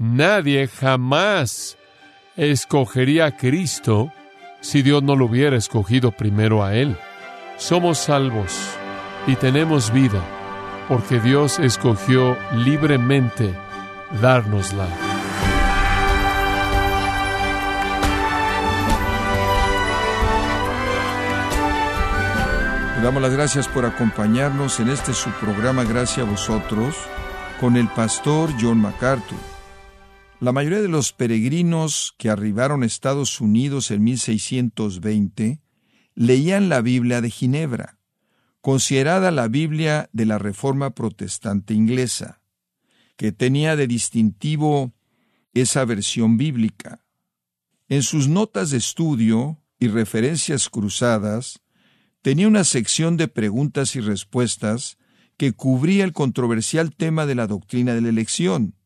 Nadie jamás escogería a Cristo si Dios no lo hubiera escogido primero a Él. Somos salvos y tenemos vida porque Dios escogió libremente dárnosla. Le damos las gracias por acompañarnos en este su programa Gracias a vosotros con el pastor John MacArthur. La mayoría de los peregrinos que arribaron a Estados Unidos en 1620 leían la Biblia de Ginebra, considerada la Biblia de la Reforma Protestante inglesa, que tenía de distintivo esa versión bíblica. En sus notas de estudio y referencias cruzadas, tenía una sección de preguntas y respuestas que cubría el controversial tema de la doctrina de la elección,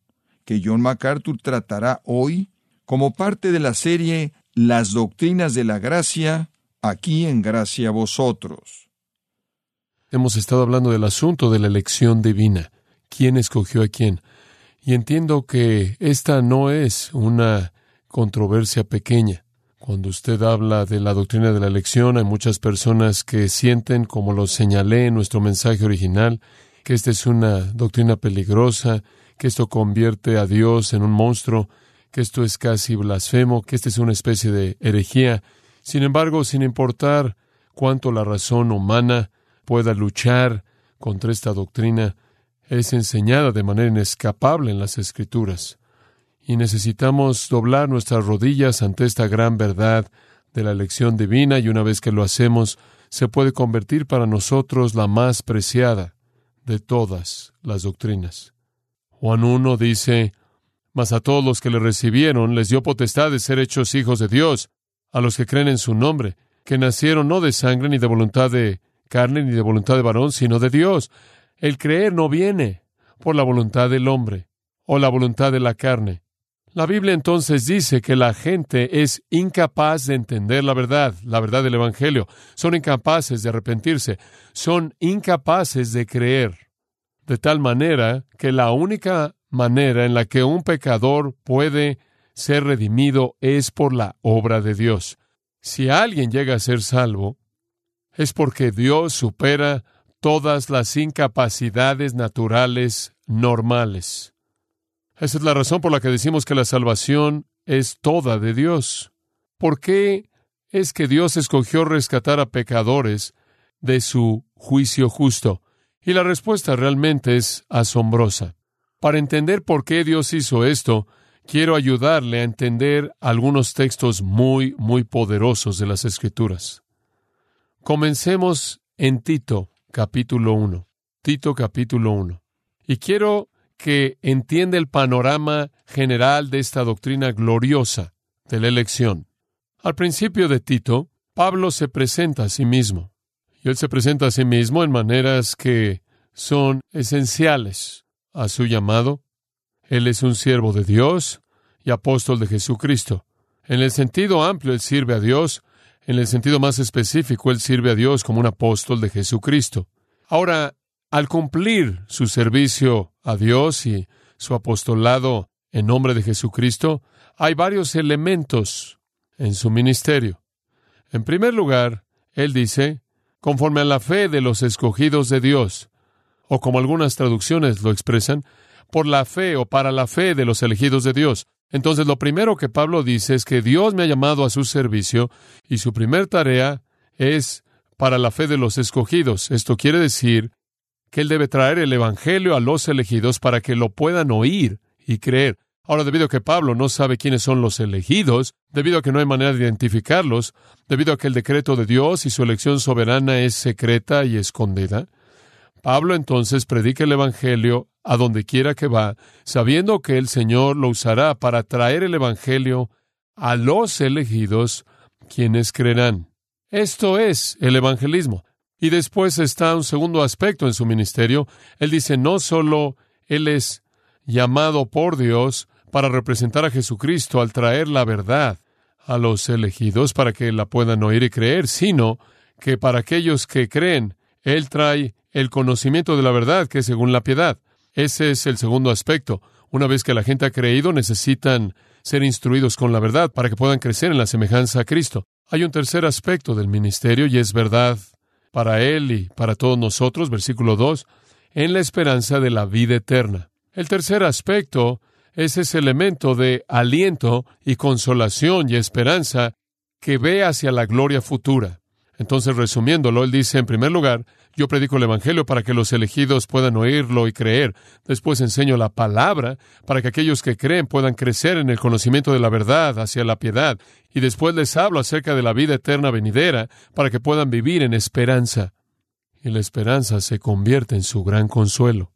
que John MacArthur tratará hoy como parte de la serie Las Doctrinas de la Gracia, aquí en Gracia a Vosotros. Hemos estado hablando del asunto de la elección divina, quién escogió a quién, y entiendo que esta no es una controversia pequeña. Cuando usted habla de la doctrina de la elección, hay muchas personas que sienten, como lo señalé en nuestro mensaje original, que esta es una doctrina peligrosa, que esto convierte a Dios en un monstruo, que esto es casi blasfemo, que esta es una especie de herejía. Sin embargo, sin importar cuánto la razón humana pueda luchar contra esta doctrina, es enseñada de manera inescapable en las Escrituras y necesitamos doblar nuestras rodillas ante esta gran verdad de la elección divina y una vez que lo hacemos, se puede convertir para nosotros la más preciada de todas las doctrinas. Juan 1 dice, Mas a todos los que le recibieron les dio potestad de ser hechos hijos de Dios, a los que creen en su nombre, que nacieron no de sangre ni de voluntad de carne ni de voluntad de varón, sino de Dios. El creer no viene por la voluntad del hombre o la voluntad de la carne, la Biblia entonces dice que la gente es incapaz de entender la verdad, la verdad del Evangelio. Son incapaces de arrepentirse, son incapaces de creer. De tal manera que la única manera en la que un pecador puede ser redimido es por la obra de Dios. Si alguien llega a ser salvo, es porque Dios supera todas las incapacidades naturales normales. Esa es la razón por la que decimos que la salvación es toda de Dios. ¿Por qué es que Dios escogió rescatar a pecadores de su juicio justo? Y la respuesta realmente es asombrosa. Para entender por qué Dios hizo esto, quiero ayudarle a entender algunos textos muy, muy poderosos de las Escrituras. Comencemos en Tito, capítulo 1. Tito, capítulo 1. Y quiero que entiende el panorama general de esta doctrina gloriosa de la elección. Al principio de Tito, Pablo se presenta a sí mismo. Y él se presenta a sí mismo en maneras que son esenciales a su llamado. Él es un siervo de Dios y apóstol de Jesucristo. En el sentido amplio, él sirve a Dios. En el sentido más específico, él sirve a Dios como un apóstol de Jesucristo. Ahora, al cumplir su servicio a Dios y su apostolado en nombre de Jesucristo, hay varios elementos en su ministerio. En primer lugar, él dice, conforme a la fe de los escogidos de Dios, o como algunas traducciones lo expresan, por la fe o para la fe de los elegidos de Dios. Entonces, lo primero que Pablo dice es que Dios me ha llamado a su servicio y su primer tarea es para la fe de los escogidos. Esto quiere decir que Él debe traer el Evangelio a los elegidos para que lo puedan oír y creer. Ahora, debido a que Pablo no sabe quiénes son los elegidos, debido a que no hay manera de identificarlos, debido a que el decreto de Dios y su elección soberana es secreta y escondida, Pablo entonces predica el Evangelio a donde quiera que va, sabiendo que el Señor lo usará para traer el Evangelio a los elegidos, quienes creerán. Esto es el evangelismo. Y después está un segundo aspecto en su ministerio. Él dice, no solo Él es llamado por Dios para representar a Jesucristo al traer la verdad a los elegidos para que la puedan oír y creer, sino que para aquellos que creen, Él trae el conocimiento de la verdad que es según la piedad. Ese es el segundo aspecto. Una vez que la gente ha creído, necesitan ser instruidos con la verdad para que puedan crecer en la semejanza a Cristo. Hay un tercer aspecto del ministerio y es verdad para Él y para todos nosotros, versículo 2, en la esperanza de la vida eterna. El tercer aspecto es ese elemento de aliento y consolación y esperanza que ve hacia la gloria futura. Entonces, resumiéndolo, él dice, en primer lugar, yo predico el Evangelio para que los elegidos puedan oírlo y creer. Después enseño la palabra para que aquellos que creen puedan crecer en el conocimiento de la verdad hacia la piedad. Y después les hablo acerca de la vida eterna venidera para que puedan vivir en esperanza. Y la esperanza se convierte en su gran consuelo.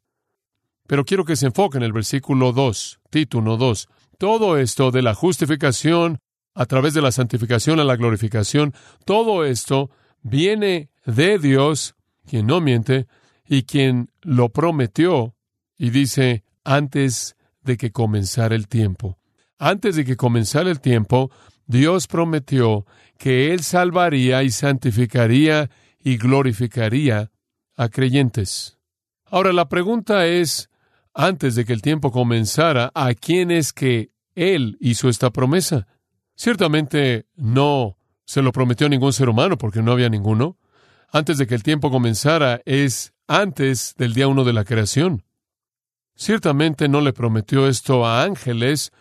Pero quiero que se enfoque en el versículo 2, título 2. Todo esto de la justificación a través de la santificación a la glorificación, todo esto viene de Dios quien no miente, y quien lo prometió, y dice, antes de que comenzara el tiempo. Antes de que comenzara el tiempo, Dios prometió que Él salvaría y santificaría y glorificaría a creyentes. Ahora la pregunta es, antes de que el tiempo comenzara, ¿a quién es que Él hizo esta promesa? Ciertamente no se lo prometió ningún ser humano porque no había ninguno antes de que el tiempo comenzara es antes del día uno de la creación. Ciertamente no le prometió esto a ángeles,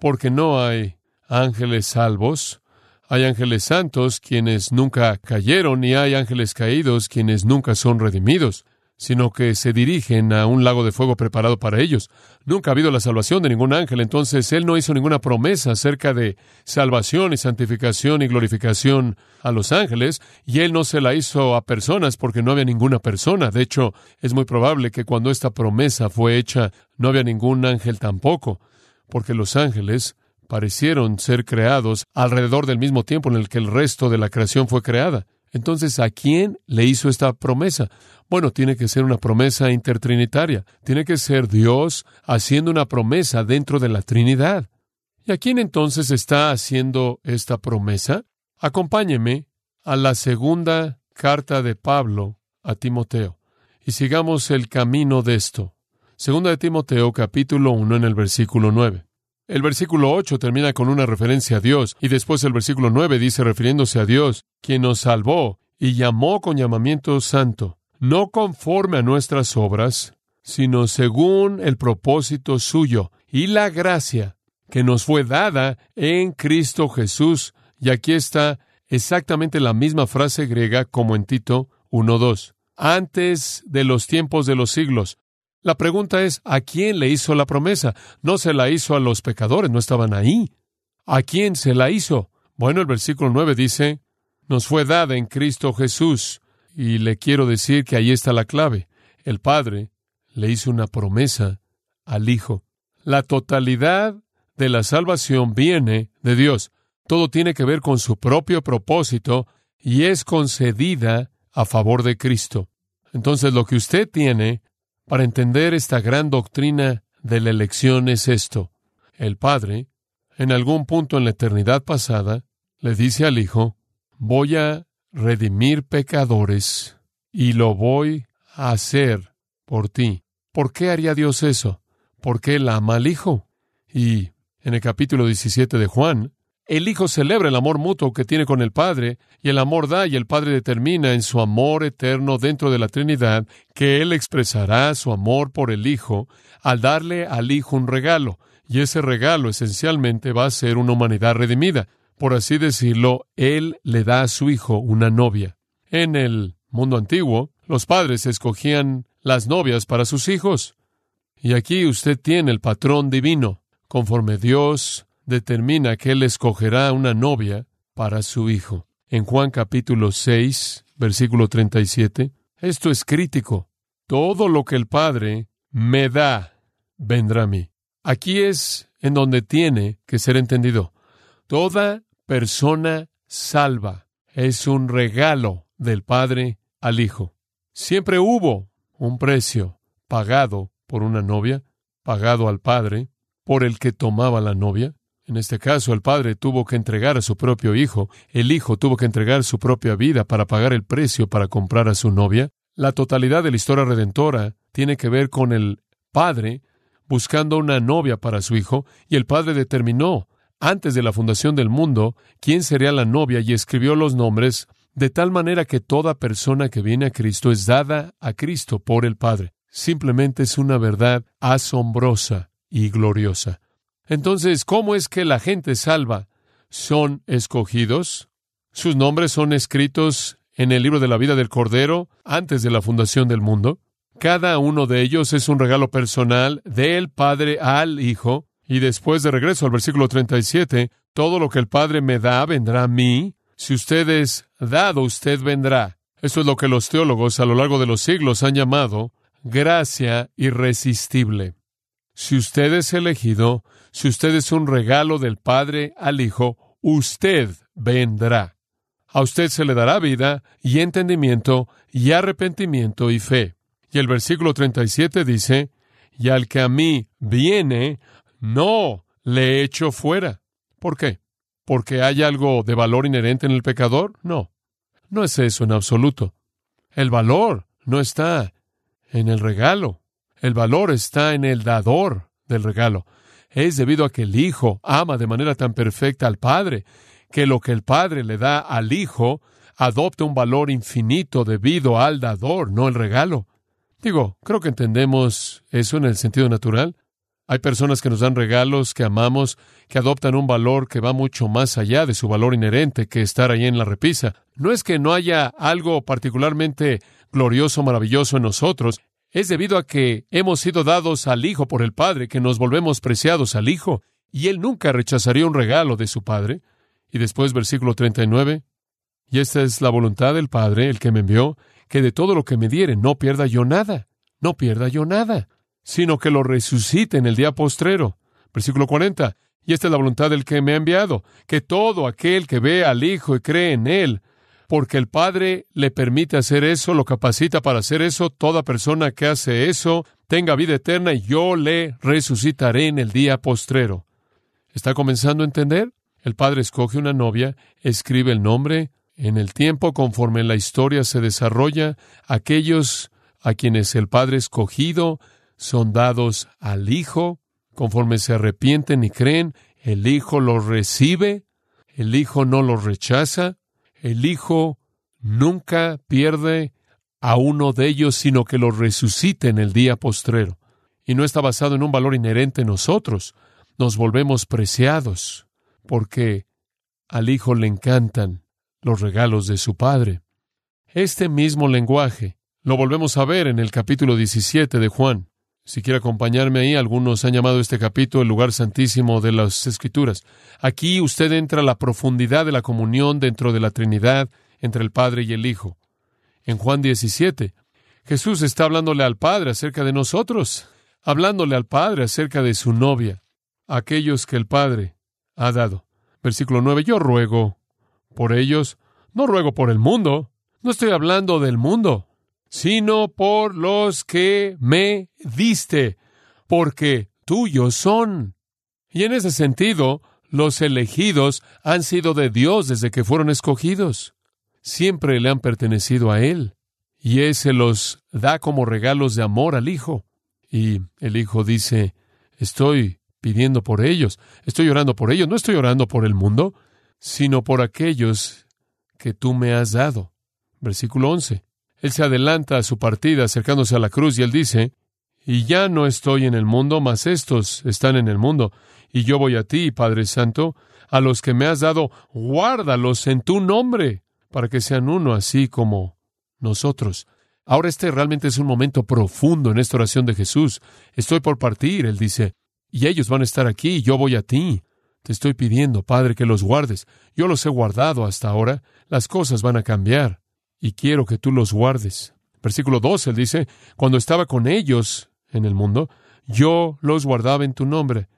porque no hay ángeles salvos, hay ángeles santos quienes nunca cayeron y hay ángeles caídos quienes nunca son redimidos sino que se dirigen a un lago de fuego preparado para ellos. Nunca ha habido la salvación de ningún ángel, entonces Él no hizo ninguna promesa acerca de salvación y santificación y glorificación a los ángeles, y Él no se la hizo a personas porque no había ninguna persona. De hecho, es muy probable que cuando esta promesa fue hecha, no había ningún ángel tampoco, porque los ángeles parecieron ser creados alrededor del mismo tiempo en el que el resto de la creación fue creada. Entonces, ¿a quién le hizo esta promesa? Bueno, tiene que ser una promesa intertrinitaria. Tiene que ser Dios haciendo una promesa dentro de la Trinidad. ¿Y a quién entonces está haciendo esta promesa? Acompáñeme a la segunda carta de Pablo a Timoteo y sigamos el camino de esto. Segunda de Timoteo capítulo 1 en el versículo 9. El versículo 8 termina con una referencia a Dios y después el versículo 9 dice refiriéndose a Dios, quien nos salvó y llamó con llamamiento santo, no conforme a nuestras obras, sino según el propósito suyo y la gracia que nos fue dada en Cristo Jesús. Y aquí está exactamente la misma frase griega como en Tito 1.2. Antes de los tiempos de los siglos, la pregunta es, ¿a quién le hizo la promesa? No se la hizo a los pecadores, no estaban ahí. ¿A quién se la hizo? Bueno, el versículo 9 dice, nos fue dada en Cristo Jesús. Y le quiero decir que ahí está la clave. El Padre le hizo una promesa al Hijo. La totalidad de la salvación viene de Dios. Todo tiene que ver con su propio propósito y es concedida a favor de Cristo. Entonces lo que usted tiene para entender esta gran doctrina de la elección es esto. El Padre, en algún punto en la eternidad pasada, le dice al Hijo, voy a redimir pecadores y lo voy a hacer por ti. ¿Por qué haría Dios eso? Porque Él ama al Hijo. Y en el capítulo 17 de Juan, el Hijo celebra el amor mutuo que tiene con el Padre, y el amor da y el Padre determina en su amor eterno dentro de la Trinidad que Él expresará su amor por el Hijo al darle al Hijo un regalo, y ese regalo esencialmente va a ser una humanidad redimida. Por así decirlo, Él le da a su Hijo una novia. En el mundo antiguo, los padres escogían las novias para sus hijos. Y aquí usted tiene el patrón divino. Conforme Dios determina que él escogerá una novia para su hijo. En Juan capítulo 6, versículo 37, esto es crítico. Todo lo que el Padre me da, vendrá a mí. Aquí es en donde tiene que ser entendido. Toda persona salva es un regalo del Padre al Hijo. Siempre hubo un precio pagado por una novia, pagado al Padre, por el que tomaba la novia. En este caso, el padre tuvo que entregar a su propio hijo, el hijo tuvo que entregar su propia vida para pagar el precio para comprar a su novia. La totalidad de la historia redentora tiene que ver con el padre buscando una novia para su hijo, y el padre determinó, antes de la fundación del mundo, quién sería la novia y escribió los nombres, de tal manera que toda persona que viene a Cristo es dada a Cristo por el Padre. Simplemente es una verdad asombrosa y gloriosa. Entonces, ¿cómo es que la gente salva son escogidos? Sus nombres son escritos en el libro de la vida del Cordero antes de la fundación del mundo. Cada uno de ellos es un regalo personal del Padre al Hijo. Y después de regreso al versículo 37, todo lo que el Padre me da vendrá a mí. Si usted es dado, usted vendrá. Eso es lo que los teólogos a lo largo de los siglos han llamado gracia irresistible. Si usted es elegido, si usted es un regalo del Padre al Hijo, usted vendrá. A usted se le dará vida y entendimiento y arrepentimiento y fe. Y el versículo 37 dice, y al que a mí viene, no le echo fuera. ¿Por qué? ¿Porque hay algo de valor inherente en el pecador? No, no es eso en absoluto. El valor no está en el regalo. El valor está en el dador del regalo. Es debido a que el Hijo ama de manera tan perfecta al Padre, que lo que el Padre le da al Hijo adopta un valor infinito debido al dador, no el regalo. Digo, creo que entendemos eso en el sentido natural. Hay personas que nos dan regalos que amamos, que adoptan un valor que va mucho más allá de su valor inherente que estar ahí en la repisa. No es que no haya algo particularmente glorioso, maravilloso en nosotros, es debido a que hemos sido dados al Hijo por el Padre, que nos volvemos preciados al Hijo, y Él nunca rechazaría un regalo de su Padre. Y después, versículo 39, y esta es la voluntad del Padre, el que me envió, que de todo lo que me diere no pierda yo nada, no pierda yo nada, sino que lo resucite en el día postrero. Versículo 40, y esta es la voluntad del que me ha enviado, que todo aquel que ve al Hijo y cree en Él, porque el Padre le permite hacer eso, lo capacita para hacer eso, toda persona que hace eso tenga vida eterna y yo le resucitaré en el día postrero. ¿Está comenzando a entender? El Padre escoge una novia, escribe el nombre, en el tiempo conforme la historia se desarrolla, aquellos a quienes el Padre escogido son dados al Hijo, conforme se arrepienten y creen, el Hijo los recibe, el Hijo no los rechaza, el Hijo nunca pierde a uno de ellos, sino que lo resucita en el día postrero. Y no está basado en un valor inherente en nosotros. Nos volvemos preciados porque al Hijo le encantan los regalos de su Padre. Este mismo lenguaje lo volvemos a ver en el capítulo 17 de Juan. Si quiere acompañarme ahí, algunos han llamado este capítulo el lugar santísimo de las Escrituras. Aquí usted entra a la profundidad de la comunión dentro de la Trinidad entre el Padre y el Hijo. En Juan 17, Jesús está hablándole al Padre acerca de nosotros, hablándole al Padre acerca de su novia, aquellos que el Padre ha dado. Versículo 9, yo ruego por ellos, no ruego por el mundo, no estoy hablando del mundo, sino por los que me diste, porque tuyos son. Y en ese sentido, los elegidos han sido de Dios desde que fueron escogidos. Siempre le han pertenecido a Él. Y Él se los da como regalos de amor al Hijo. Y el Hijo dice, estoy pidiendo por ellos, estoy orando por ellos, no estoy orando por el mundo, sino por aquellos que tú me has dado. Versículo 11. Él se adelanta a su partida acercándose a la cruz y él dice, y ya no estoy en el mundo, mas estos están en el mundo, y yo voy a ti, Padre Santo, a los que me has dado, guárdalos en tu nombre, para que sean uno así como nosotros. Ahora este realmente es un momento profundo en esta oración de Jesús. Estoy por partir, él dice, y ellos van a estar aquí, y yo voy a ti. Te estoy pidiendo, Padre, que los guardes. Yo los he guardado hasta ahora. Las cosas van a cambiar y quiero que tú los guardes. Versículo 12, él dice, cuando estaba con ellos en el mundo, yo los guardaba en tu nombre.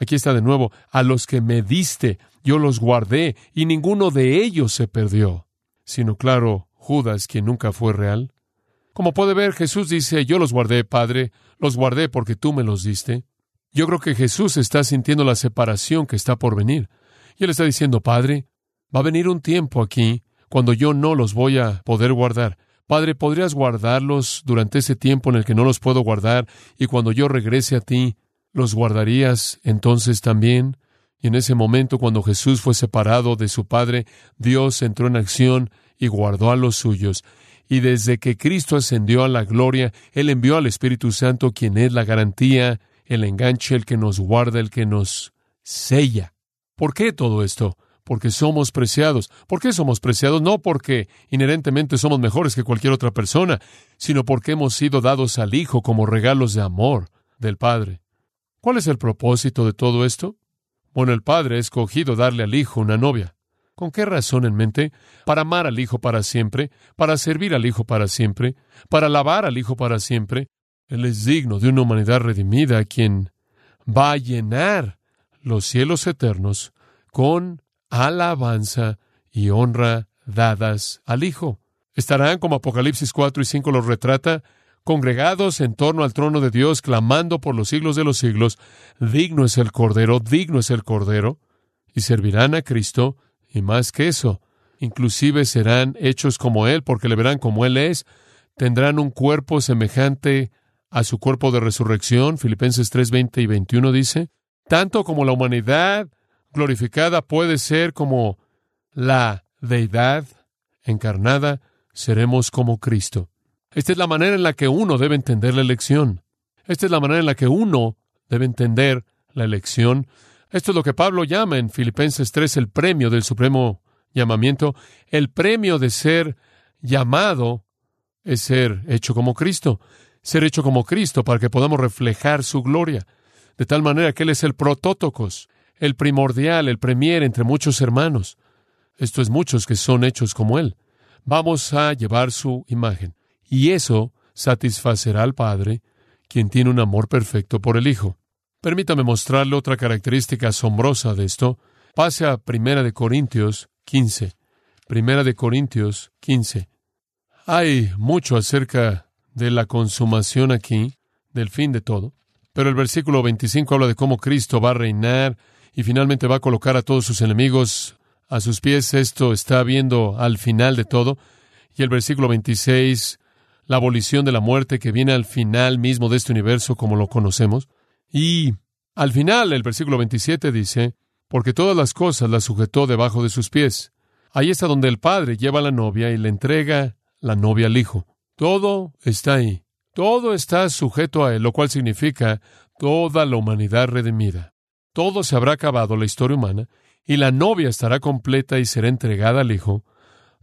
Aquí está de nuevo, a los que me diste, yo los guardé, y ninguno de ellos se perdió, sino claro, Judas, quien nunca fue real. Como puede ver, Jesús dice, yo los guardé, Padre, los guardé porque tú me los diste. Yo creo que Jesús está sintiendo la separación que está por venir. Y él está diciendo, Padre, va a venir un tiempo aquí cuando yo no los voy a poder guardar. Padre, ¿podrías guardarlos durante ese tiempo en el que no los puedo guardar y cuando yo regrese a ti, ¿Los guardarías entonces también? Y en ese momento, cuando Jesús fue separado de su Padre, Dios entró en acción y guardó a los suyos. Y desde que Cristo ascendió a la gloria, Él envió al Espíritu Santo, quien es la garantía, el enganche, el que nos guarda, el que nos sella. ¿Por qué todo esto? Porque somos preciados. ¿Por qué somos preciados? No porque inherentemente somos mejores que cualquier otra persona, sino porque hemos sido dados al Hijo como regalos de amor del Padre. ¿Cuál es el propósito de todo esto? Bueno, el Padre ha escogido darle al Hijo una novia. ¿Con qué razón en mente? Para amar al Hijo para siempre, para servir al Hijo para siempre, para alabar al Hijo para siempre. Él es digno de una humanidad redimida, quien va a llenar los cielos eternos con alabanza y honra dadas al Hijo. Estarán, como Apocalipsis 4 y 5 los retrata, congregados en torno al trono de Dios, clamando por los siglos de los siglos, digno es el Cordero, digno es el Cordero, y servirán a Cristo, y más que eso, inclusive serán hechos como Él, porque le verán como Él es, tendrán un cuerpo semejante a su cuerpo de resurrección, Filipenses 3, 20 y 21 dice, tanto como la humanidad glorificada puede ser como la deidad encarnada, seremos como Cristo. Esta es la manera en la que uno debe entender la elección. Esta es la manera en la que uno debe entender la elección. Esto es lo que Pablo llama en Filipenses 3 el premio del supremo llamamiento. El premio de ser llamado es ser hecho como Cristo. Ser hecho como Cristo para que podamos reflejar su gloria. De tal manera que Él es el protótocos, el primordial, el premier entre muchos hermanos. Esto es muchos que son hechos como Él. Vamos a llevar su imagen. Y eso satisfacerá al Padre, quien tiene un amor perfecto por el Hijo. Permítame mostrarle otra característica asombrosa de esto. Pase a Primera de Corintios 15. Primera de Corintios 15. Hay mucho acerca de la consumación aquí, del fin de todo. Pero el versículo 25 habla de cómo Cristo va a reinar y finalmente va a colocar a todos sus enemigos a sus pies. Esto está viendo al final de todo. Y el versículo 26 la abolición de la muerte que viene al final mismo de este universo como lo conocemos. Y al final, el versículo 27 dice, porque todas las cosas las sujetó debajo de sus pies. Ahí está donde el padre lleva a la novia y le entrega la novia al hijo. Todo está ahí. Todo está sujeto a él, lo cual significa toda la humanidad redimida. Todo se habrá acabado la historia humana y la novia estará completa y será entregada al hijo,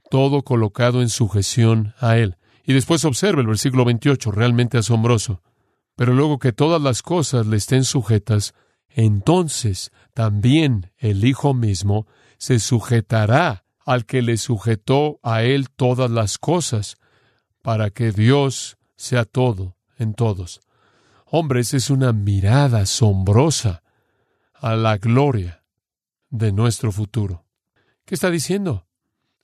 todo colocado en sujeción a él. Y después observa el versículo 28, realmente asombroso. Pero luego que todas las cosas le estén sujetas, entonces también el Hijo mismo se sujetará al que le sujetó a él todas las cosas, para que Dios sea todo en todos. Hombres, es una mirada asombrosa a la gloria de nuestro futuro. ¿Qué está diciendo?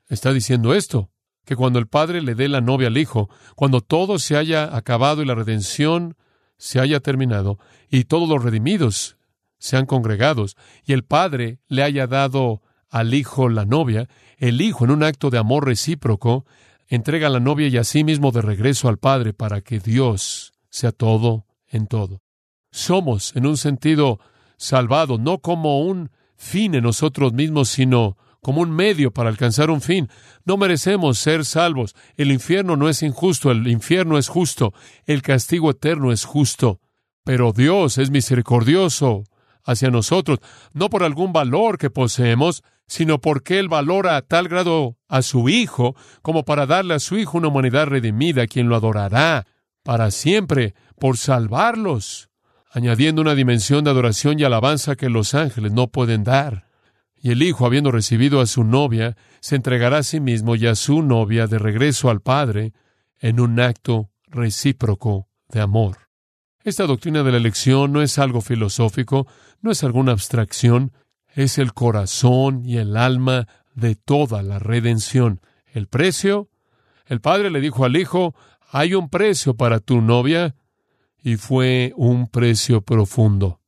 Está diciendo esto que cuando el Padre le dé la novia al Hijo, cuando todo se haya acabado y la redención se haya terminado, y todos los redimidos sean congregados, y el Padre le haya dado al Hijo la novia, el Hijo, en un acto de amor recíproco, entrega a la novia y a sí mismo de regreso al Padre para que Dios sea todo en todo. Somos, en un sentido, salvados, no como un fin en nosotros mismos, sino como un medio para alcanzar un fin. No merecemos ser salvos. El infierno no es injusto, el infierno es justo, el castigo eterno es justo. Pero Dios es misericordioso hacia nosotros, no por algún valor que poseemos, sino porque Él valora a tal grado a su Hijo como para darle a su Hijo una humanidad redimida, quien lo adorará para siempre, por salvarlos, añadiendo una dimensión de adoración y alabanza que los ángeles no pueden dar. Y el hijo, habiendo recibido a su novia, se entregará a sí mismo y a su novia de regreso al Padre en un acto recíproco de amor. Esta doctrina de la elección no es algo filosófico, no es alguna abstracción, es el corazón y el alma de toda la redención. El precio, el padre le dijo al hijo, hay un precio para tu novia, y fue un precio profundo.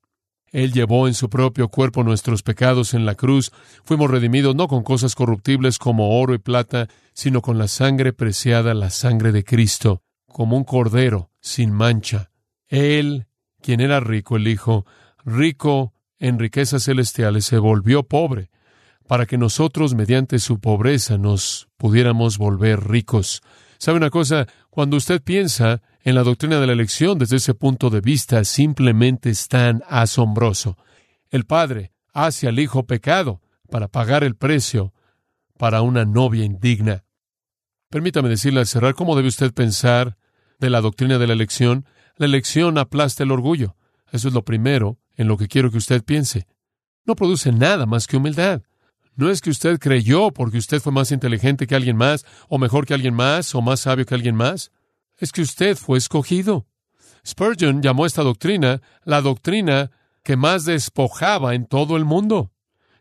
Él llevó en su propio cuerpo nuestros pecados en la cruz. Fuimos redimidos no con cosas corruptibles como oro y plata, sino con la sangre preciada, la sangre de Cristo, como un cordero sin mancha. Él quien era rico, el Hijo, rico en riquezas celestiales, se volvió pobre, para que nosotros, mediante su pobreza, nos pudiéramos volver ricos. ¿Sabe una cosa? Cuando usted piensa en la doctrina de la elección desde ese punto de vista, simplemente es tan asombroso. El Padre hace al Hijo pecado para pagar el precio para una novia indigna. Permítame decirle al cerrar cómo debe usted pensar de la doctrina de la elección. La elección aplasta el orgullo. Eso es lo primero en lo que quiero que usted piense. No produce nada más que humildad. No es que usted creyó porque usted fue más inteligente que alguien más, o mejor que alguien más, o más sabio que alguien más. Es que usted fue escogido. Spurgeon llamó esta doctrina la doctrina que más despojaba en todo el mundo.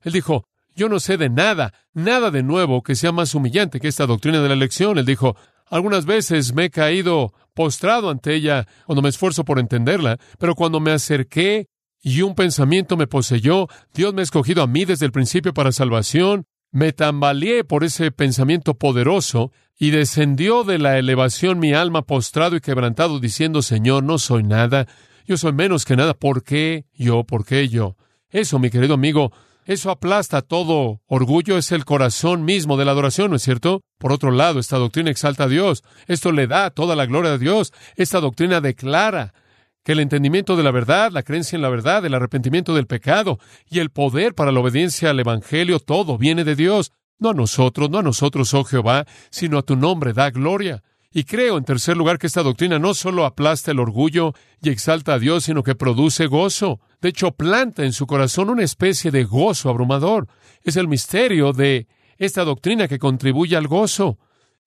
Él dijo, yo no sé de nada, nada de nuevo que sea más humillante que esta doctrina de la elección. Él dijo, algunas veces me he caído postrado ante ella cuando me esfuerzo por entenderla, pero cuando me acerqué y un pensamiento me poseyó, Dios me ha escogido a mí desde el principio para salvación, me tambaleé por ese pensamiento poderoso y descendió de la elevación mi alma postrado y quebrantado diciendo, Señor, no soy nada, yo soy menos que nada, ¿por qué yo? ¿Por qué yo? Eso, mi querido amigo, eso aplasta todo orgullo, es el corazón mismo de la adoración, ¿no es cierto? Por otro lado, esta doctrina exalta a Dios, esto le da toda la gloria a Dios, esta doctrina declara que el entendimiento de la verdad, la creencia en la verdad, el arrepentimiento del pecado y el poder para la obediencia al Evangelio, todo viene de Dios, no a nosotros, no a nosotros, oh Jehová, sino a tu nombre da gloria. Y creo, en tercer lugar, que esta doctrina no solo aplasta el orgullo y exalta a Dios, sino que produce gozo. De hecho, planta en su corazón una especie de gozo abrumador. Es el misterio de esta doctrina que contribuye al gozo.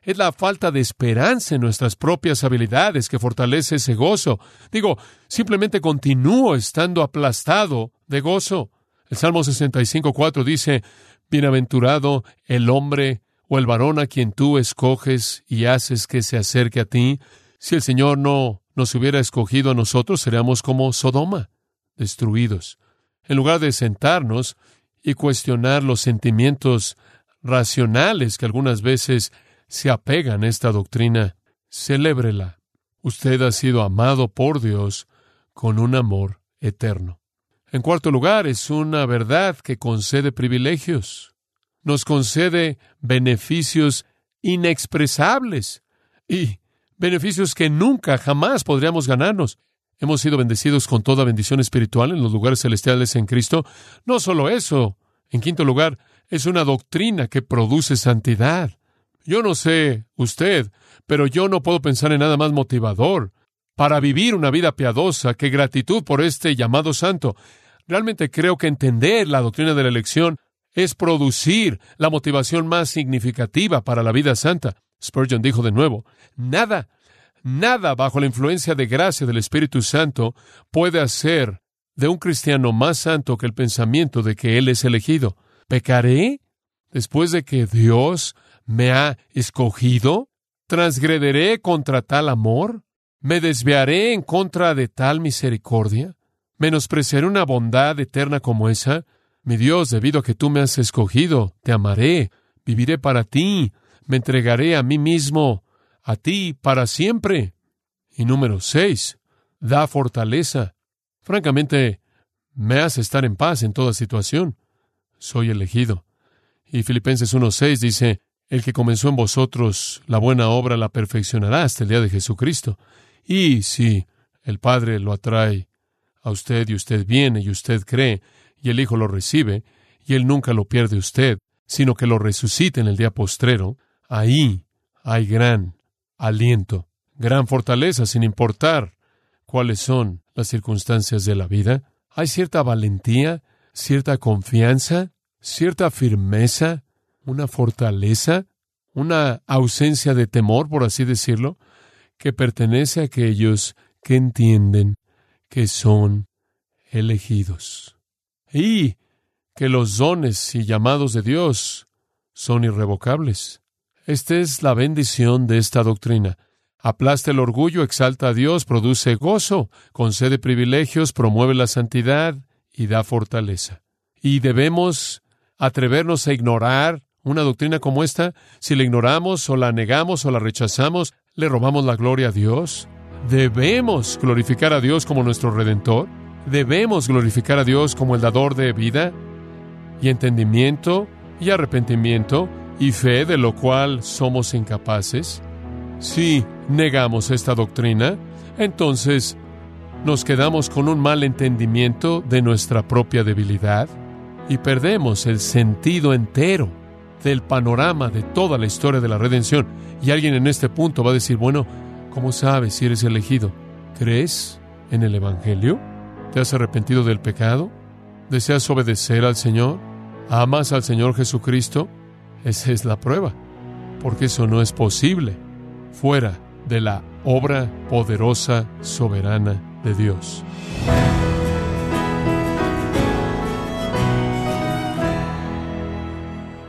Es la falta de esperanza en nuestras propias habilidades que fortalece ese gozo. Digo, simplemente continúo estando aplastado de gozo. El Salmo 65.4 dice, Bienaventurado el hombre o el varón a quien tú escoges y haces que se acerque a ti. Si el Señor no nos hubiera escogido a nosotros, seríamos como Sodoma, destruidos. En lugar de sentarnos y cuestionar los sentimientos racionales que algunas veces se apegan a esta doctrina, celébrela. Usted ha sido amado por Dios con un amor eterno. En cuarto lugar, es una verdad que concede privilegios. Nos concede beneficios inexpresables y beneficios que nunca, jamás podríamos ganarnos. Hemos sido bendecidos con toda bendición espiritual en los lugares celestiales en Cristo. No solo eso, en quinto lugar, es una doctrina que produce santidad. Yo no sé usted, pero yo no puedo pensar en nada más motivador para vivir una vida piadosa que gratitud por este llamado santo. Realmente creo que entender la doctrina de la elección es producir la motivación más significativa para la vida santa. Spurgeon dijo de nuevo, nada, nada bajo la influencia de gracia del Espíritu Santo puede hacer de un cristiano más santo que el pensamiento de que él es elegido. ¿Pecaré después de que Dios me ha escogido? ¿Transgrederé contra tal amor? ¿Me desviaré en contra de tal misericordia? ¿Menospreciaré una bondad eterna como esa? Mi Dios, debido a que tú me has escogido, te amaré, viviré para ti, me entregaré a mí mismo, a ti, para siempre. Y número seis, da fortaleza. Francamente, me hace estar en paz en toda situación. Soy elegido. Y Filipenses 1.6 dice, el que comenzó en vosotros la buena obra la perfeccionará hasta el día de Jesucristo. Y si el Padre lo atrae a usted y usted viene y usted cree y el Hijo lo recibe y él nunca lo pierde usted, sino que lo resucita en el día postrero, ahí hay gran aliento, gran fortaleza sin importar cuáles son las circunstancias de la vida. Hay cierta valentía, cierta confianza, cierta firmeza, una fortaleza, una ausencia de temor, por así decirlo, que pertenece a aquellos que entienden que son elegidos y que los dones y llamados de Dios son irrevocables. Esta es la bendición de esta doctrina. Aplasta el orgullo, exalta a Dios, produce gozo, concede privilegios, promueve la santidad y da fortaleza. Y debemos atrevernos a ignorar una doctrina como esta, si la ignoramos o la negamos o la rechazamos, ¿le robamos la gloria a Dios? ¿Debemos glorificar a Dios como nuestro redentor? ¿Debemos glorificar a Dios como el dador de vida y entendimiento y arrepentimiento y fe de lo cual somos incapaces? Si negamos esta doctrina, entonces nos quedamos con un mal entendimiento de nuestra propia debilidad y perdemos el sentido entero del panorama de toda la historia de la redención. Y alguien en este punto va a decir, bueno, ¿cómo sabes si eres elegido? ¿Crees en el Evangelio? ¿Te has arrepentido del pecado? ¿Deseas obedecer al Señor? ¿Amas al Señor Jesucristo? Esa es la prueba, porque eso no es posible fuera de la obra poderosa, soberana de Dios.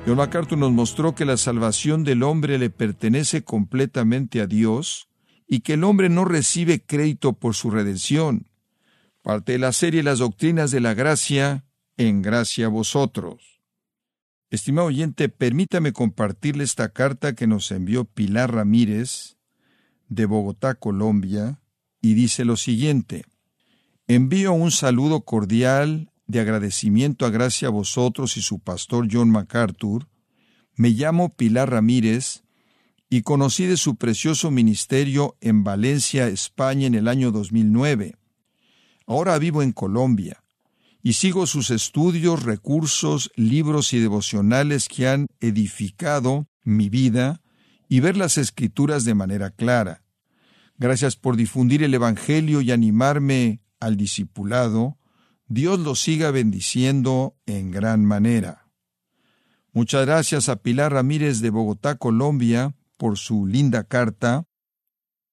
John MacArthur nos mostró que la salvación del hombre le pertenece completamente a Dios y que el hombre no recibe crédito por su redención. Parte de la serie Las Doctrinas de la Gracia, en gracia a vosotros. Estimado oyente, permítame compartirle esta carta que nos envió Pilar Ramírez, de Bogotá, Colombia, y dice lo siguiente. Envío un saludo cordial de agradecimiento a gracia a vosotros y su pastor John MacArthur. Me llamo Pilar Ramírez y conocí de su precioso ministerio en Valencia, España, en el año 2009. Ahora vivo en Colombia y sigo sus estudios, recursos, libros y devocionales que han edificado mi vida y ver las escrituras de manera clara. Gracias por difundir el Evangelio y animarme al discipulado. Dios lo siga bendiciendo en gran manera. Muchas gracias a Pilar Ramírez de Bogotá, Colombia, por su linda carta.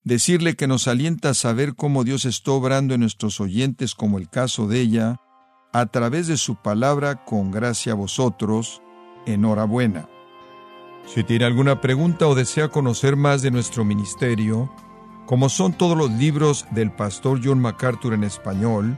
Decirle que nos alienta saber cómo Dios está obrando en nuestros oyentes, como el caso de ella, a través de su palabra con gracia a vosotros. Enhorabuena. Si tiene alguna pregunta o desea conocer más de nuestro ministerio, como son todos los libros del pastor John MacArthur en español